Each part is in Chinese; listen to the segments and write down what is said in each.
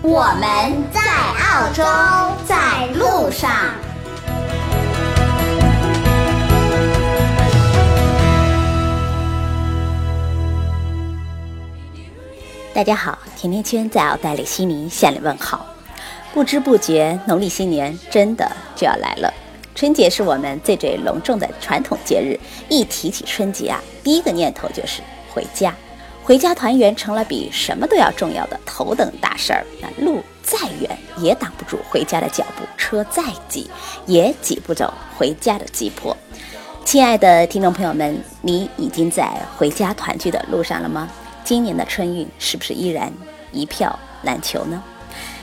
我们在澳洲，在路上。大家好，甜甜圈在澳大利亚悉尼向你问好。不知不觉，农历新年真的就要来了。春节是我们最最隆重的传统节日，一提起春节啊，第一个念头就是回家。回家团圆成了比什么都要重要的头等大事儿。那路再远也挡不住回家的脚步，车再挤也挤不走回家的急迫。亲爱的听众朋友们，你已经在回家团聚的路上了吗？今年的春运是不是依然一票难求呢？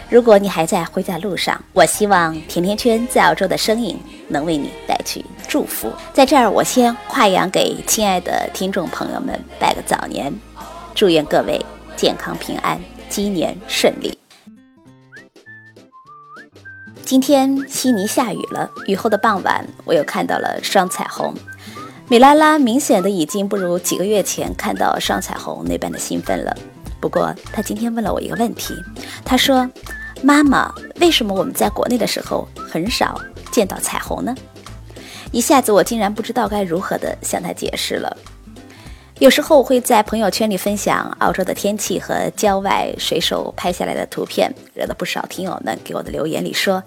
如果你还在回家路上，我希望甜甜圈在澳洲的身影能为你带去祝福。在这儿，我先跨洋给亲爱的听众朋友们拜个早年。祝愿各位健康平安，鸡年顺利。今天悉尼下雨了，雨后的傍晚，我又看到了双彩虹。米拉拉明显的已经不如几个月前看到双彩虹那般的兴奋了。不过，她今天问了我一个问题，她说：“妈妈，为什么我们在国内的时候很少见到彩虹呢？”一下子，我竟然不知道该如何的向她解释了。有时候我会在朋友圈里分享澳洲的天气和郊外随手拍下来的图片，惹得不少听友们给我的留言里说：“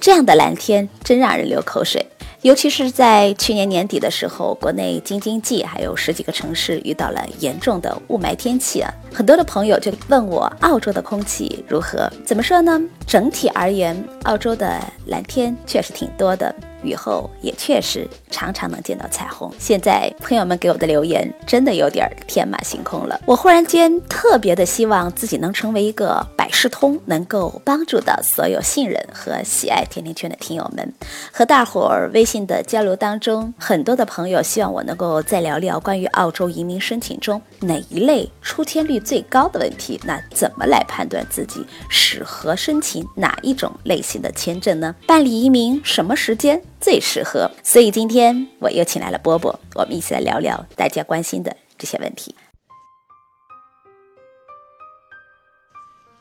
这样的蓝天真让人流口水。”尤其是在去年年底的时候，国内京津冀还有十几个城市遇到了严重的雾霾天气啊，很多的朋友就问我澳洲的空气如何？怎么说呢？整体而言，澳洲的蓝天确实挺多的。雨后也确实常常能见到彩虹。现在朋友们给我的留言真的有点天马行空了。我忽然间特别的希望自己能成为一个百事通，能够帮助到所有信任和喜爱甜甜圈的听友们。和大伙儿微信的交流当中，很多的朋友希望我能够再聊聊关于澳洲移民申请中哪一类出签率最高的问题。那怎么来判断自己适合申请哪一种类型的签证呢？办理移民什么时间？最适合，所以今天我又请来了波波，我们一起来聊聊大家关心的这些问题。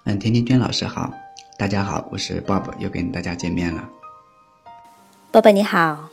嗯，甜甜圈老师好，大家好，我是 Bob，又跟大家见面了。波波你好。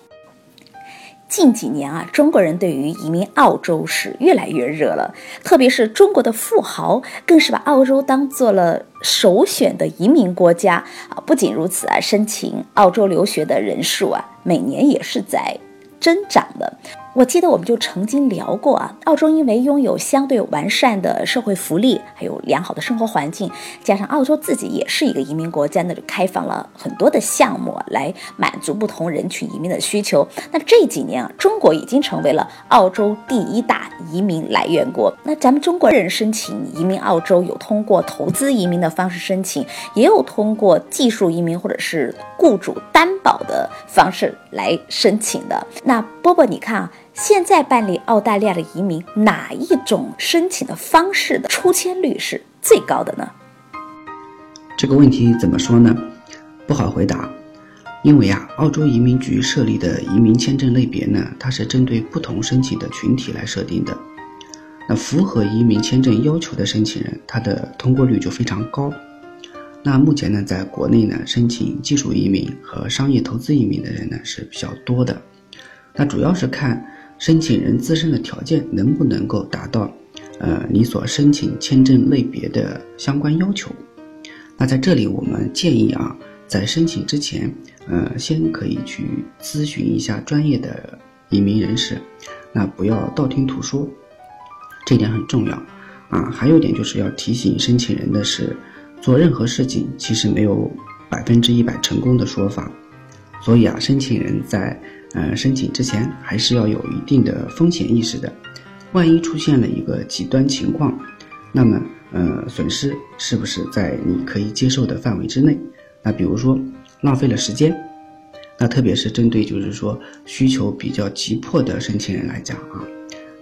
近几年啊，中国人对于移民澳洲是越来越热了，特别是中国的富豪更是把澳洲当做了首选的移民国家啊。不仅如此啊，申请澳洲留学的人数啊，每年也是在增长的。我记得我们就曾经聊过啊，澳洲因为拥有相对完善的社会福利，还有良好的生活环境，加上澳洲自己也是一个移民国家，那就开放了很多的项目来满足不同人群移民的需求。那这几年啊，中国已经成为了澳洲第一大移民来源国。那咱们中国人申请移民澳洲，有通过投资移民的方式申请，也有通过技术移民或者是雇主担保的方式来申请的。那波波，你看啊。现在办理澳大利亚的移民，哪一种申请的方式的出签率是最高的呢？这个问题怎么说呢？不好回答，因为啊，澳洲移民局设立的移民签证类别呢，它是针对不同申请的群体来设定的。那符合移民签证要求的申请人，他的通过率就非常高。那目前呢，在国内呢，申请技术移民和商业投资移民的人呢是比较多的。那主要是看。申请人自身的条件能不能够达到，呃，你所申请签证类别的相关要求？那在这里，我们建议啊，在申请之前，呃，先可以去咨询一下专业的移民人士，那不要道听途说，这点很重要啊。还有一点就是要提醒申请人的是，做任何事情其实没有百分之一百成功的说法，所以啊，申请人在。呃，申请之前还是要有一定的风险意识的。万一出现了一个极端情况，那么呃，损失是不是在你可以接受的范围之内？那比如说浪费了时间，那特别是针对就是说需求比较急迫的申请人来讲啊，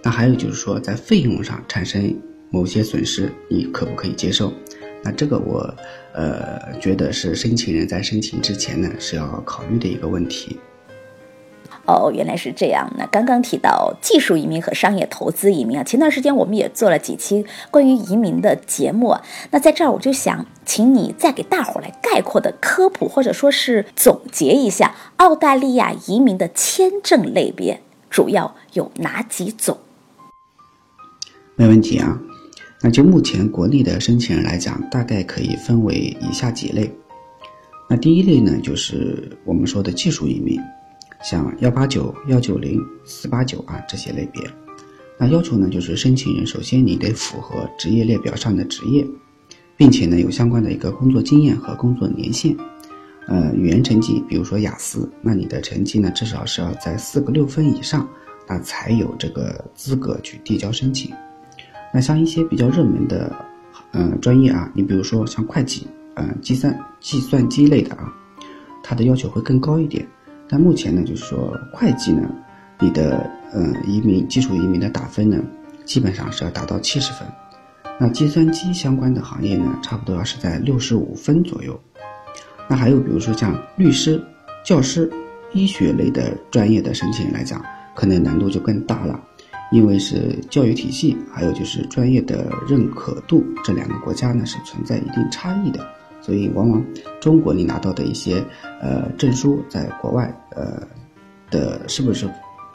那还有就是说在费用上产生某些损失，你可不可以接受？那这个我呃觉得是申请人在申请之前呢是要考虑的一个问题。哦，原来是这样。那刚刚提到技术移民和商业投资移民啊，前段时间我们也做了几期关于移民的节目。那在这儿我就想请你再给大伙儿来概括的科普或者说是总结一下澳大利亚移民的签证类别主要有哪几种？没问题啊。那就目前国内的申请人来讲，大概可以分为以下几类。那第一类呢，就是我们说的技术移民。像幺八九、幺九零、四八九啊这些类别，那要求呢就是申请人首先你得符合职业列表上的职业，并且呢有相关的一个工作经验和工作年限，呃语言成绩，比如说雅思，那你的成绩呢至少是要在四个六分以上，那才有这个资格去递交申请。那像一些比较热门的，呃专业啊，你比如说像会计，呃计算计算机类的啊，它的要求会更高一点。但目前呢，就是说会计呢，你的呃移民基础移民的打分呢，基本上是要达到七十分。那计算机相关的行业呢，差不多要是在六十五分左右。那还有比如说像律师、教师、医学类的专业的申请来讲，可能难度就更大了，因为是教育体系还有就是专业的认可度这两个国家呢是存在一定差异的。所以，往往中国你拿到的一些呃证书，在国外呃的是不是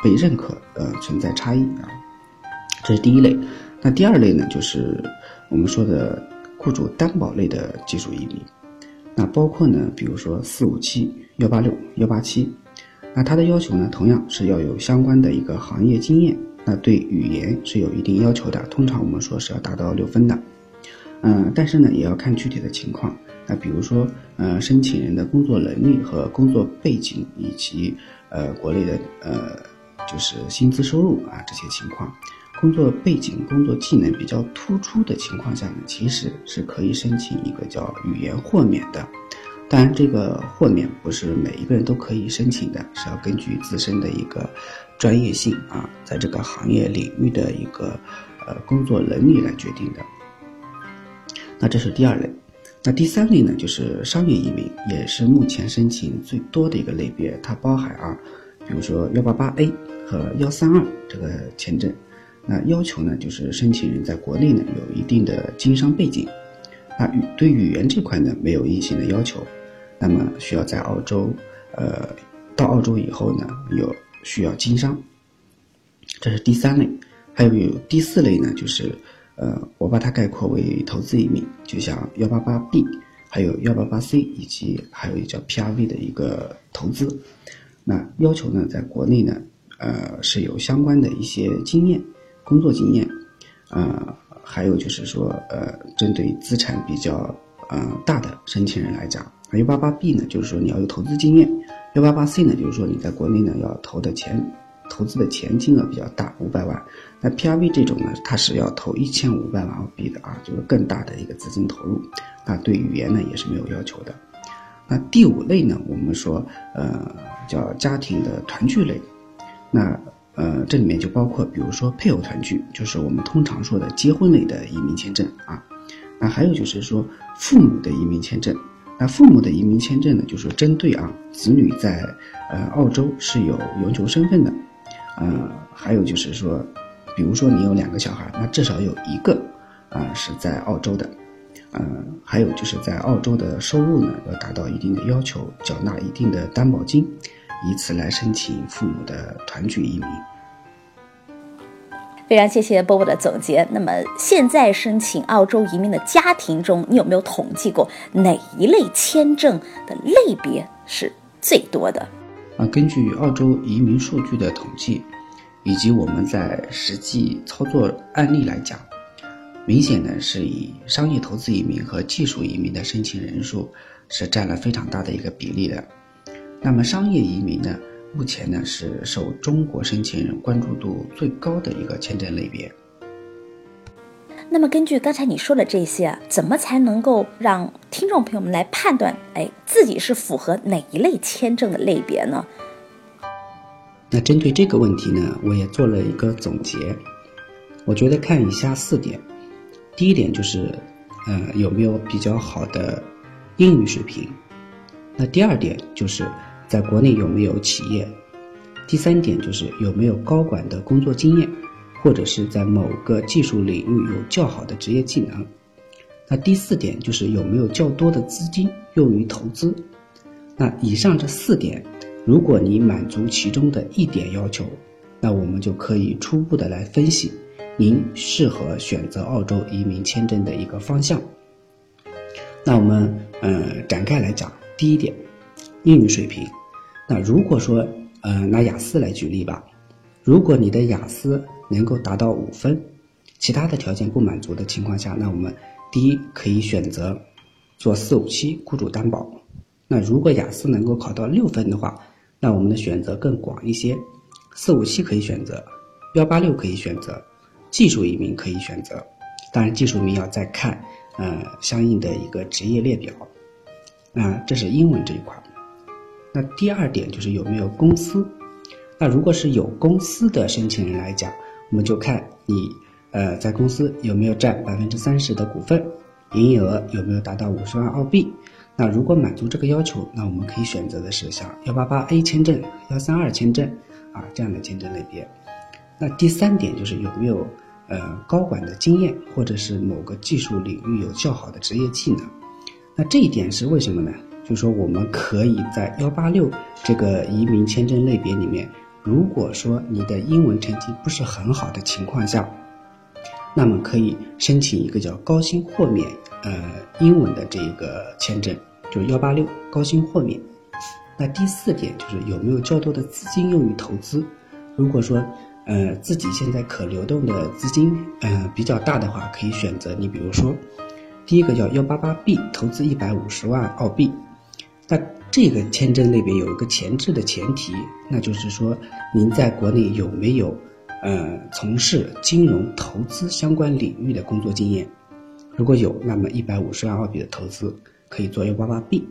被认可呃存在差异啊？这是第一类。那第二类呢，就是我们说的雇主担保类的技术移民。那包括呢，比如说四五七、幺八六、幺八七。那它的要求呢，同样是要有相关的一个行业经验。那对语言是有一定要求的，通常我们说是要达到六分的。嗯，但是呢，也要看具体的情况。那比如说，呃，申请人的工作能力和工作背景，以及呃国内的呃就是薪资收入啊这些情况，工作背景、工作技能比较突出的情况下呢，其实是可以申请一个叫语言豁免的。当然，这个豁免不是每一个人都可以申请的，是要根据自身的一个专业性啊，在这个行业领域的一个呃工作能力来决定的。那这是第二类。那第三类呢，就是商业移民，也是目前申请最多的一个类别。它包含啊，比如说幺八八 A 和幺三二这个签证。那要求呢，就是申请人在国内呢有一定的经商背景。那语对语言这块呢没有硬性的要求。那么需要在澳洲，呃，到澳洲以后呢有需要经商。这是第三类。还有第四类呢，就是。呃，我把它概括为投资移民，就像幺八八 B，还有幺八八 C，以及还有一叫 PRV 的一个投资。那要求呢，在国内呢，呃，是有相关的一些经验、工作经验，呃，还有就是说，呃，针对资产比较呃大的申请人来讲，幺八八 B 呢，就是说你要有投资经验；幺八八 C 呢，就是说你在国内呢要投的钱。投资的钱金额比较大，五百万。那 PRV 这种呢，它是要投一千五百万澳币的啊，就是更大的一个资金投入。那对语言呢也是没有要求的。那第五类呢，我们说呃叫家庭的团聚类。那呃这里面就包括比如说配偶团聚，就是我们通常说的结婚类的移民签证啊。那还有就是说父母的移民签证。那父母的移民签证呢，就是针对啊子女在呃澳洲是有永久身份的。呃，还有就是说，比如说你有两个小孩，那至少有一个啊是在澳洲的，呃，还有就是在澳洲的收入呢要达到一定的要求，缴纳一定的担保金，以此来申请父母的团聚移民。非常谢谢波波的总结。那么现在申请澳洲移民的家庭中，你有没有统计过哪一类签证的类别是最多的？啊，根据澳洲移民数据的统计，以及我们在实际操作案例来讲，明显的是以商业投资移民和技术移民的申请人数是占了非常大的一个比例的。那么商业移民呢，目前呢是受中国申请人关注度最高的一个签证类别。那么根据刚才你说的这些，怎么才能够让听众朋友们来判断，哎，自己是符合哪一类签证的类别呢？那针对这个问题呢，我也做了一个总结。我觉得看以下四点：第一点就是，呃，有没有比较好的英语水平；那第二点就是在国内有没有企业；第三点就是有没有高管的工作经验。或者是在某个技术领域有较好的职业技能。那第四点就是有没有较多的资金用于投资。那以上这四点，如果你满足其中的一点要求，那我们就可以初步的来分析您适合选择澳洲移民签证的一个方向。那我们呃展开来讲，第一点，英语水平。那如果说呃拿雅思来举例吧，如果你的雅思能够达到五分，其他的条件不满足的情况下，那我们第一可以选择做四五七雇主担保。那如果雅思能够考到六分的话，那我们的选择更广一些，四五七可以选择，幺八六可以选择，技术移民可以选择。当然，技术移民要再看呃相应的一个职业列表。那这是英文这一块。那第二点就是有没有公司。那如果是有公司的申请人来讲，我们就看你，呃，在公司有没有占百分之三十的股份，营业额有没有达到五十万澳币。那如果满足这个要求，那我们可以选择的是像幺八八 A 签证、幺三二签证啊这样的签证类别。那第三点就是有没有呃高管的经验，或者是某个技术领域有较好的职业技能。那这一点是为什么呢？就是说我们可以在幺八六这个移民签证类别里面。如果说你的英文成绩不是很好的情况下，那么可以申请一个叫高薪豁免，呃，英文的这个签证，就是幺八六高薪豁免。那第四点就是有没有较多的资金用于投资。如果说，呃，自己现在可流动的资金，呃，比较大的话，可以选择你比如说，第一个叫幺八八 B，投资一百五十万澳币。那这个签证类别有一个前置的前提，那就是说您在国内有没有，呃，从事金融投资相关领域的工作经验？如果有，那么一百五十万澳币的投资可以做幺八八 B。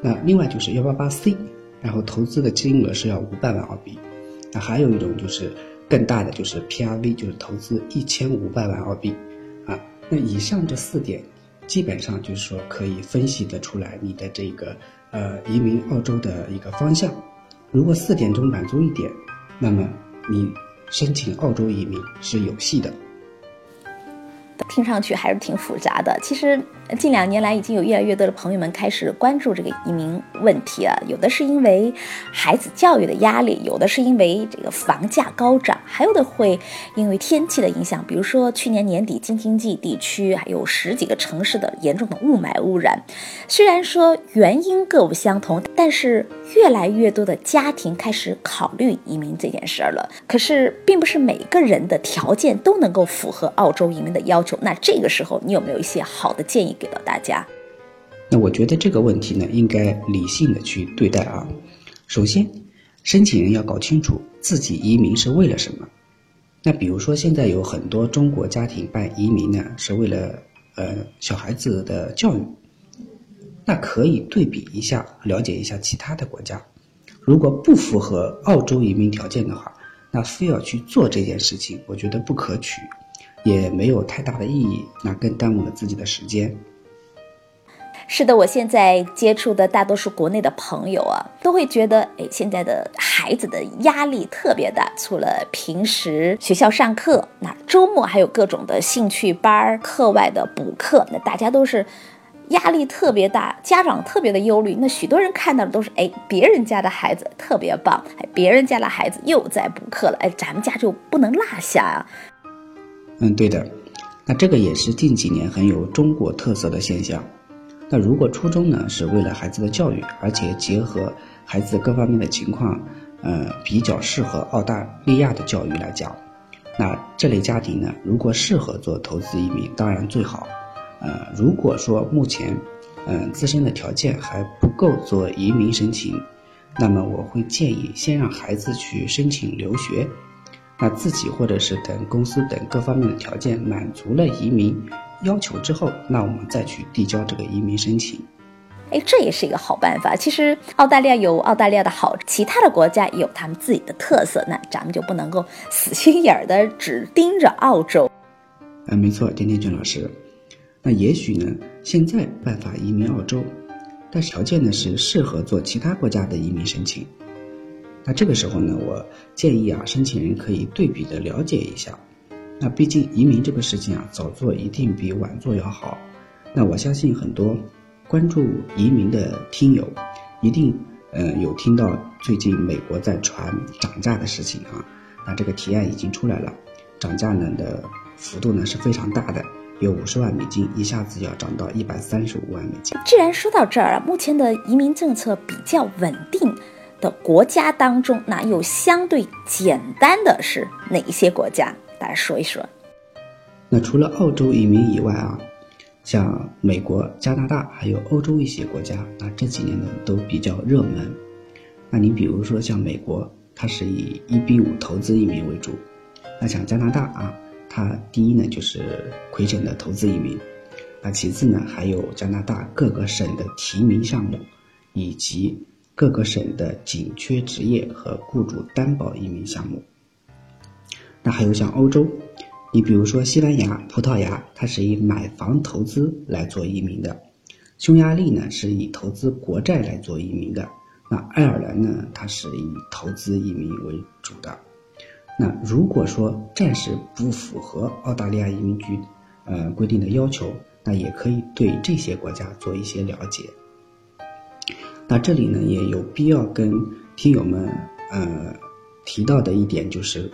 那另外就是幺八八 C，然后投资的金额是要五百万澳币。那还有一种就是更大的，就是 PRV，就是投资一千五百万澳币。啊，那以上这四点，基本上就是说可以分析得出来你的这个。呃，移民澳洲的一个方向，如果四点钟满足一点，那么你申请澳洲移民是有戏的。听上去还是挺复杂的。其实近两年来，已经有越来越多的朋友们开始关注这个移民问题啊。有的是因为孩子教育的压力，有的是因为这个房价高涨，还有的会因为天气的影响。比如说去年年底京津冀地区还有十几个城市的严重的雾霾污染。虽然说原因各不相同，但是越来越多的家庭开始考虑移民这件事儿了。可是，并不是每个人的条件都能够符合澳洲移民的要求。那这个时候，你有没有一些好的建议给到大家？那我觉得这个问题呢，应该理性的去对待啊。首先，申请人要搞清楚自己移民是为了什么。那比如说，现在有很多中国家庭办移民呢，是为了呃小孩子的教育。那可以对比一下，了解一下其他的国家。如果不符合澳洲移民条件的话，那非要去做这件事情，我觉得不可取。也没有太大的意义，那更耽误了自己的时间。是的，我现在接触的大多数国内的朋友啊，都会觉得，哎，现在的孩子的压力特别大，除了平时学校上课，那周末还有各种的兴趣班、课外的补课，那大家都是压力特别大，家长特别的忧虑。那许多人看到的都是，哎，别人家的孩子特别棒，哎，别人家的孩子又在补课了，哎，咱们家就不能落下啊。嗯，对的，那这个也是近几年很有中国特色的现象。那如果初衷呢是为了孩子的教育，而且结合孩子各方面的情况，呃，比较适合澳大利亚的教育来讲，那这类家庭呢，如果适合做投资移民，当然最好。呃，如果说目前，嗯，自身的条件还不够做移民申请，那么我会建议先让孩子去申请留学。那自己或者是等公司等各方面的条件满足了移民要求之后，那我们再去递交这个移民申请。哎，这也是一个好办法。其实澳大利亚有澳大利亚的好，其他的国家也有他们自己的特色，那咱们就不能够死心眼儿的只盯着澳洲。啊，没错，田天俊老师。那也许呢，现在办法移民澳洲，但条件呢是适合做其他国家的移民申请。那这个时候呢，我建议啊，申请人可以对比的了解一下。那毕竟移民这个事情啊，早做一定比晚做要好。那我相信很多。关注移民的听友，一定呃有听到最近美国在传涨价的事情啊。那这个提案已经出来了，涨价呢的幅度呢是非常大的，有五十万美金，一下子要涨到一百三十五万美金。既然说到这儿啊，目前的移民政策比较稳定的国家当中，那又相对简单的是哪一些国家？大家说一说。那除了澳洲移民以外啊。像美国、加拿大还有欧洲一些国家，那这几年呢都比较热门。那你比如说像美国，它是以一比五投资移民为主；那像加拿大啊，它第一呢就是亏钱的投资移民，那其次呢还有加拿大各个省的提名项目，以及各个省的紧缺职业和雇主担保移民项目。那还有像欧洲。你比如说，西班牙、葡萄牙，它是以买房投资来做移民的；匈牙利呢，是以投资国债来做移民的；那爱尔兰呢，它是以投资移民为主的。那如果说暂时不符合澳大利亚移民局呃规定的要求，那也可以对这些国家做一些了解。那这里呢，也有必要跟听友们呃提到的一点，就是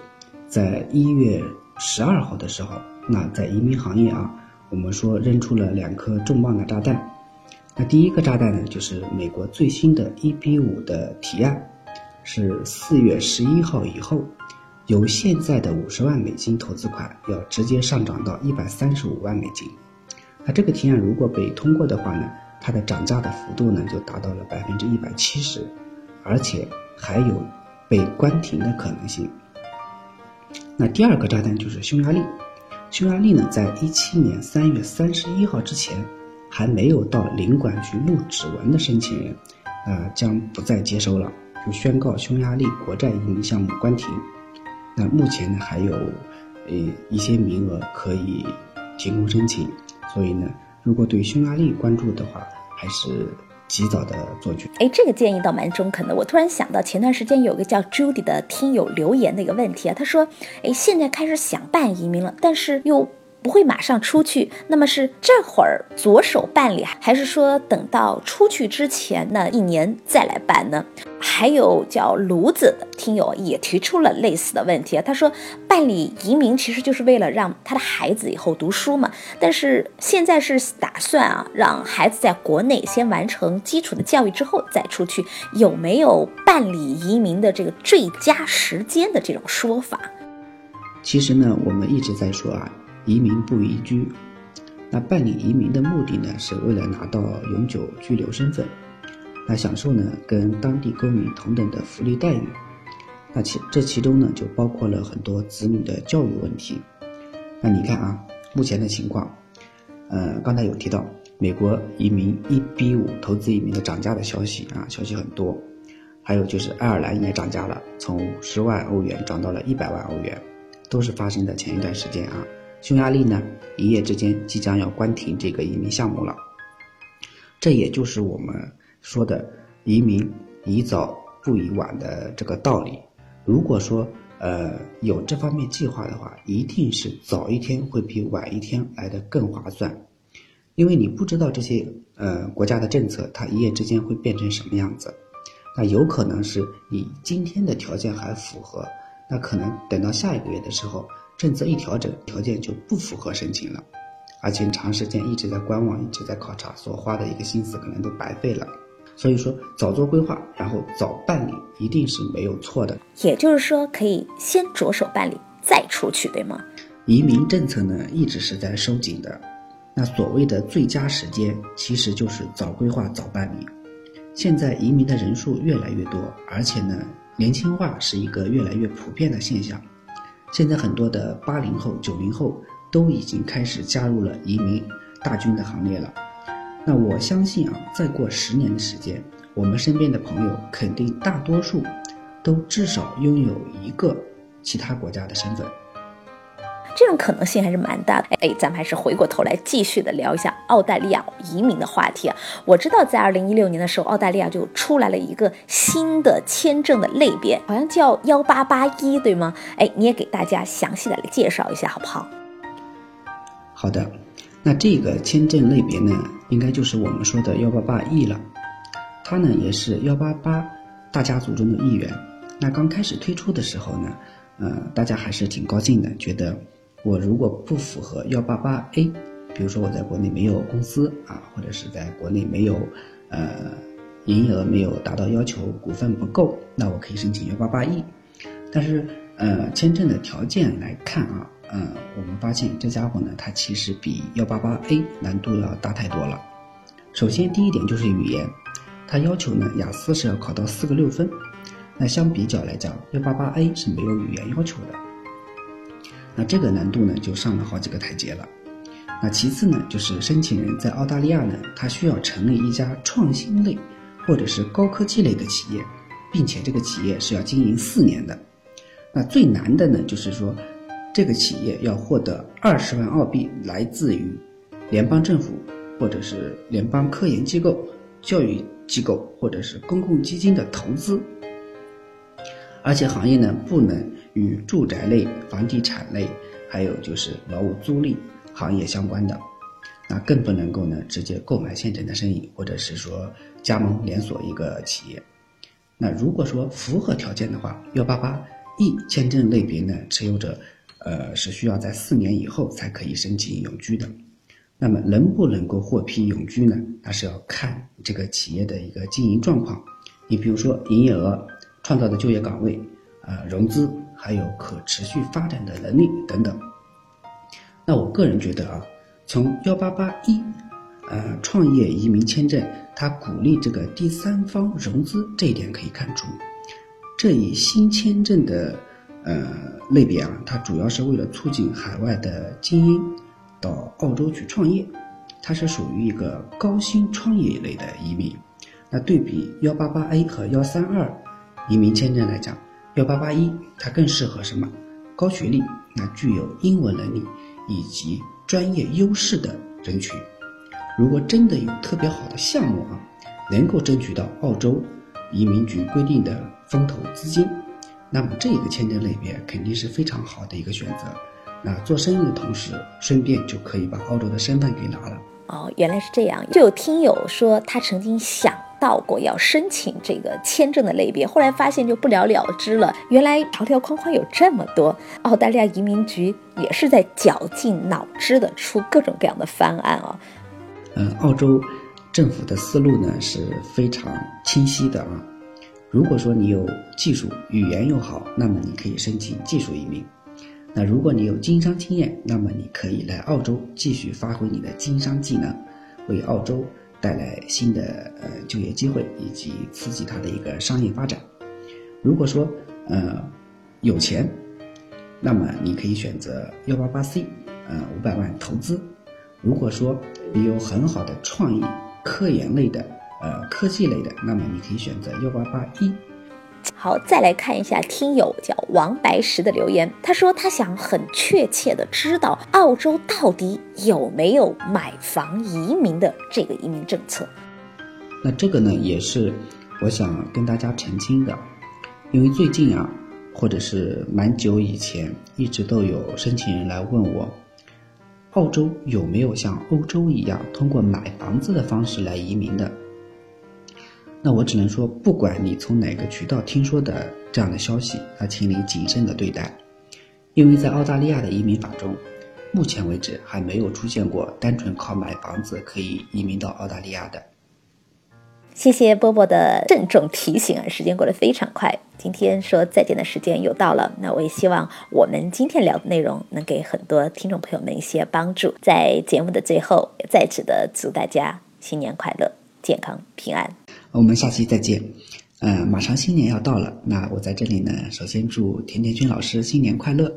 在一月。十二号的时候，那在移民行业啊，我们说扔出了两颗重磅的炸弹。那第一个炸弹呢，就是美国最新的 EB 五的提案，是四月十一号以后，由现在的五十万美金投资款要直接上涨到一百三十五万美金。那这个提案如果被通过的话呢，它的涨价的幅度呢就达到了百分之一百七十，而且还有被关停的可能性。那第二个炸弹就是匈牙利，匈牙利呢，在一七年三月三十一号之前，还没有到领馆去录指纹的申请人，啊，将不再接收了，就宣告匈牙利国债移民项目关停。那目前呢，还有，呃，一些名额可以提供申请，所以呢，如果对匈牙利关注的话，还是。及早的做决哎，这个建议倒蛮中肯的。我突然想到，前段时间有个叫 Judy 的听友留言的一个问题啊，他说：“哎，现在开始想办移民了，但是又……”不会马上出去，那么是这会儿着手办理，还是说等到出去之前那一年再来办呢？还有叫炉子的听友也提出了类似的问题，他说办理移民其实就是为了让他的孩子以后读书嘛，但是现在是打算啊让孩子在国内先完成基础的教育之后再出去，有没有办理移民的这个最佳时间的这种说法？其实呢，我们一直在说啊。移民不移居，那办理移民的目的呢，是为了拿到永久居留身份，那享受呢跟当地公民同等的福利待遇。那其这其中呢，就包括了很多子女的教育问题。那你看啊，目前的情况，呃，刚才有提到美国移民一比五投资移民的涨价的消息啊，消息很多。还有就是爱尔兰也涨价了，从五十万欧元涨到了一百万欧元，都是发生在前一段时间啊。匈牙利呢，一夜之间即将要关停这个移民项目了。这也就是我们说的“移民宜早不宜晚”的这个道理。如果说呃有这方面计划的话，一定是早一天会比晚一天来的更划算，因为你不知道这些呃国家的政策，它一夜之间会变成什么样子。那有可能是你今天的条件还符合，那可能等到下一个月的时候。政策一调整，条件就不符合申请了，而且长时间一直在观望、一直在考察，所花的一个心思可能都白费了。所以说，早做规划，然后早办理，一定是没有错的。也就是说，可以先着手办理，再出去，对吗？移民政策呢，一直是在收紧的。那所谓的最佳时间，其实就是早规划、早办理。现在移民的人数越来越多，而且呢，年轻化是一个越来越普遍的现象。现在很多的八零后、九零后都已经开始加入了移民大军的行列了。那我相信啊，再过十年的时间，我们身边的朋友肯定大多数都至少拥有一个其他国家的身份。这种可能性还是蛮大的。哎，咱们还是回过头来继续的聊一下澳大利亚移民的话题啊。我知道在二零一六年的时候，澳大利亚就出来了一个新的签证的类别，好像叫幺八八一，对吗？哎，你也给大家详细的来介绍一下好不好？好的，那这个签证类别呢，应该就是我们说的幺八八 E 了。它呢也是幺八八大家族中的一员。那刚开始推出的时候呢，呃，大家还是挺高兴的，觉得。我如果不符合幺八八 A，比如说我在国内没有公司啊，或者是在国内没有，呃，营业额没有达到要求，股份不够，那我可以申请幺八八 E。但是，呃，签证的条件来看啊，嗯，我们发现这家伙呢，它其实比幺八八 A 难度要大太多了。首先，第一点就是语言，它要求呢，雅思是要考到四个六分，那相比较来讲，幺八八 A 是没有语言要求的。那这个难度呢，就上了好几个台阶了。那其次呢，就是申请人在澳大利亚呢，他需要成立一家创新类或者是高科技类的企业，并且这个企业是要经营四年的。那最难的呢，就是说这个企业要获得二十万澳币来自于联邦政府或者是联邦科研机构、教育机构或者是公共基金的投资，而且行业呢不能。与住宅类、房地产类，还有就是劳务租赁行业相关的，那更不能够呢直接购买现成的生意，或者是说加盟连锁一个企业。那如果说符合条件的话，幺八八 E 签证类别呢，持有者呃是需要在四年以后才可以申请永居的。那么能不能够获批永居呢？那是要看这个企业的一个经营状况。你比如说营业额、创造的就业岗位、呃融资。还有可持续发展的能力等等。那我个人觉得啊，从幺八八一，呃，创业移民签证，它鼓励这个第三方融资这一点可以看出，这一新签证的呃类别啊，它主要是为了促进海外的精英到澳洲去创业，它是属于一个高薪创业类的移民。那对比幺八八 A 和幺三二移民签证来讲。幺八八一，它更适合什么？高学历，那具有英文能力以及专业优势的人群。如果真的有特别好的项目啊，能够争取到澳洲移民局规定的风投资金，那么这个签证类别肯定是非常好的一个选择。那做生意的同时，顺便就可以把澳洲的身份给拿了。哦，原来是这样。就有听友说，他曾经想。到过要申请这个签证的类别，后来发现就不了了之了。原来条条框框有这么多，澳大利亚移民局也是在绞尽脑汁的出各种各样的方案啊。嗯，澳洲政府的思路呢是非常清晰的啊。如果说你有技术语言又好，那么你可以申请技术移民；那如果你有经商经验，那么你可以来澳洲继续发挥你的经商技能，为澳洲。带来新的呃就业机会以及刺激它的一个商业发展。如果说呃有钱，那么你可以选择幺八八 C，呃五百万投资。如果说你有很好的创意、科研类的呃科技类的，那么你可以选择幺八八一。好，再来看一下听友叫王白石的留言。他说他想很确切的知道澳洲到底有没有买房移民的这个移民政策。那这个呢，也是我想跟大家澄清的，因为最近啊，或者是蛮久以前，一直都有申请人来问我，澳洲有没有像欧洲一样通过买房子的方式来移民的。那我只能说，不管你从哪个渠道听说的这样的消息，那请你谨慎的对待，因为在澳大利亚的移民法中，目前为止还没有出现过单纯靠买房子可以移民到澳大利亚的。谢谢波波的郑重提醒啊，时间过得非常快，今天说再见的时间又到了，那我也希望我们今天聊的内容能给很多听众朋友们一些帮助。在节目的最后，再次的祝大家新年快乐，健康平安。我们下期再见。呃，马上新年要到了，那我在这里呢，首先祝甜甜圈老师新年快乐。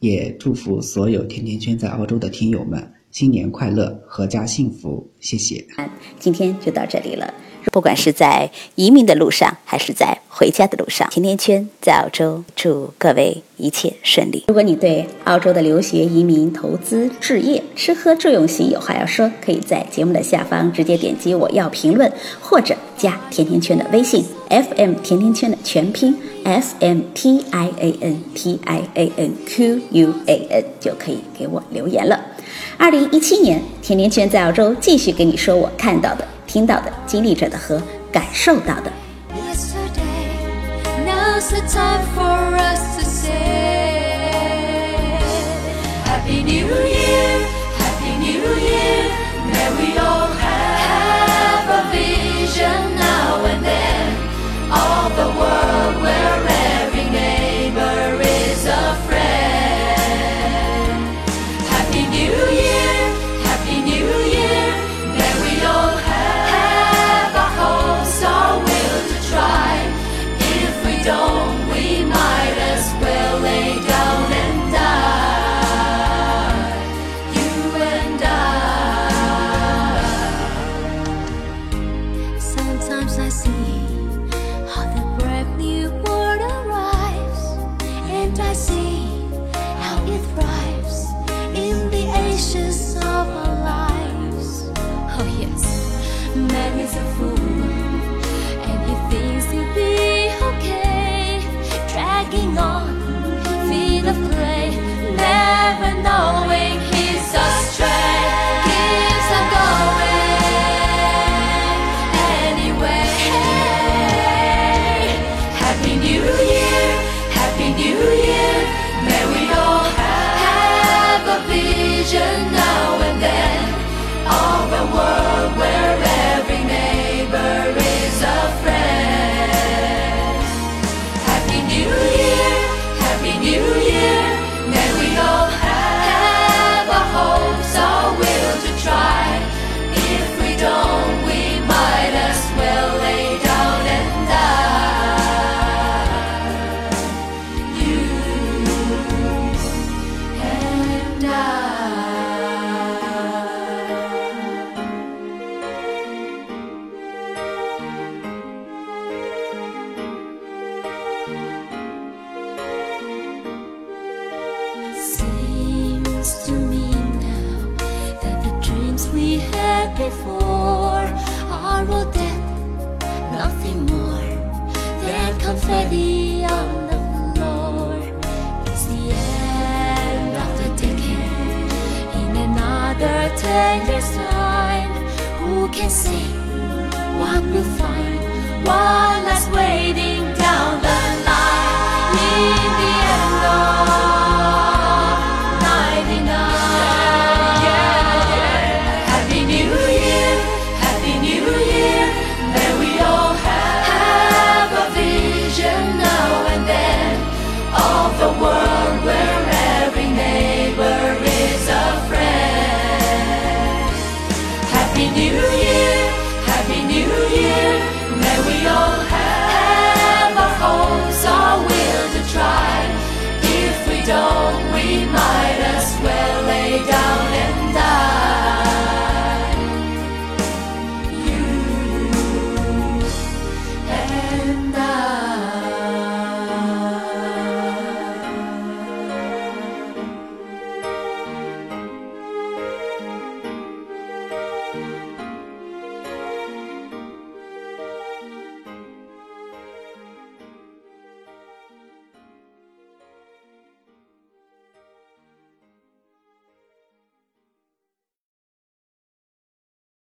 也祝福所有甜甜圈在澳洲的听友们新年快乐，阖家幸福。谢谢。今天就到这里了。不管是在移民的路上，还是在回家的路上，甜甜圈在澳洲，祝各位一切顺利。如果你对澳洲的留学、移民、投资、置业、吃喝住用行有话要说，可以在节目的下方直接点击我要评论，或者加甜甜圈的微信 FM 甜甜圈的全拼 S M T I A N T I A N Q U A N 就可以给我留言了。二零一七年，甜甜圈在澳洲继续跟你说我看到的。听到的、经历着的和感受到的。now's the time for man is a fool.